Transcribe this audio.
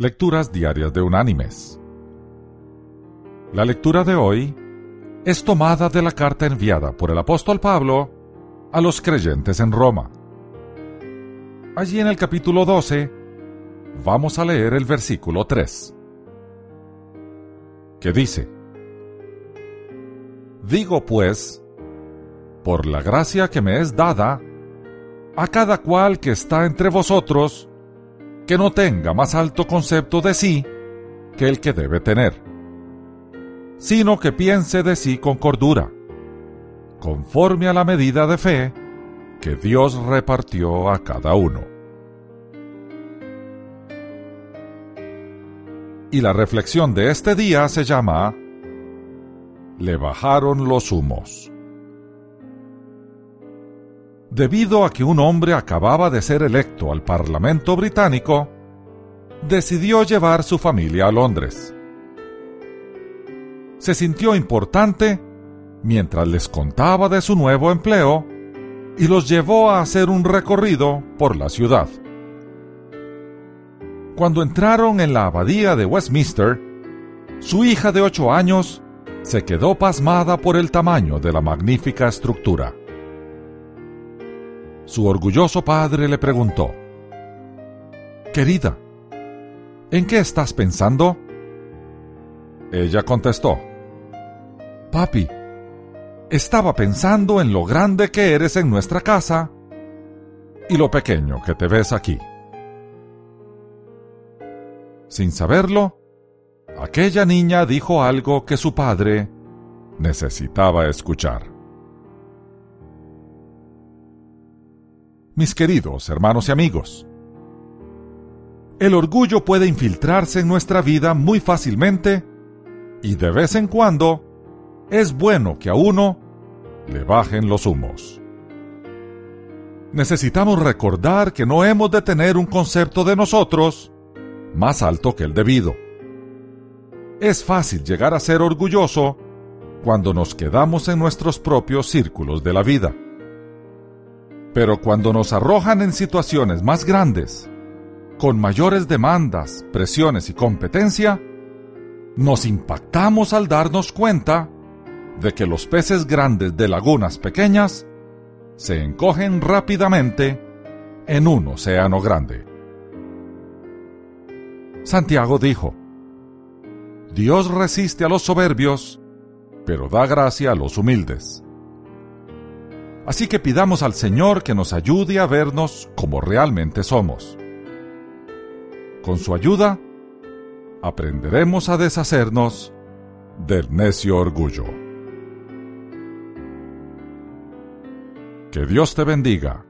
Lecturas Diarias de Unánimes. La lectura de hoy es tomada de la carta enviada por el apóstol Pablo a los creyentes en Roma. Allí en el capítulo 12 vamos a leer el versículo 3, que dice, Digo pues, por la gracia que me es dada, a cada cual que está entre vosotros, que no tenga más alto concepto de sí que el que debe tener, sino que piense de sí con cordura, conforme a la medida de fe que Dios repartió a cada uno. Y la reflexión de este día se llama Le bajaron los humos debido a que un hombre acababa de ser electo al Parlamento británico, decidió llevar su familia a Londres. Se sintió importante mientras les contaba de su nuevo empleo y los llevó a hacer un recorrido por la ciudad. Cuando entraron en la abadía de Westminster, su hija de ocho años se quedó pasmada por el tamaño de la magnífica estructura su orgulloso padre le preguntó, Querida, ¿en qué estás pensando? Ella contestó, Papi, estaba pensando en lo grande que eres en nuestra casa y lo pequeño que te ves aquí. Sin saberlo, aquella niña dijo algo que su padre necesitaba escuchar. Mis queridos hermanos y amigos. El orgullo puede infiltrarse en nuestra vida muy fácilmente y de vez en cuando es bueno que a uno le bajen los humos. Necesitamos recordar que no hemos de tener un concepto de nosotros más alto que el debido. Es fácil llegar a ser orgulloso cuando nos quedamos en nuestros propios círculos de la vida. Pero cuando nos arrojan en situaciones más grandes, con mayores demandas, presiones y competencia, nos impactamos al darnos cuenta de que los peces grandes de lagunas pequeñas se encogen rápidamente en un océano grande. Santiago dijo, Dios resiste a los soberbios, pero da gracia a los humildes. Así que pidamos al Señor que nos ayude a vernos como realmente somos. Con su ayuda, aprenderemos a deshacernos del necio orgullo. Que Dios te bendiga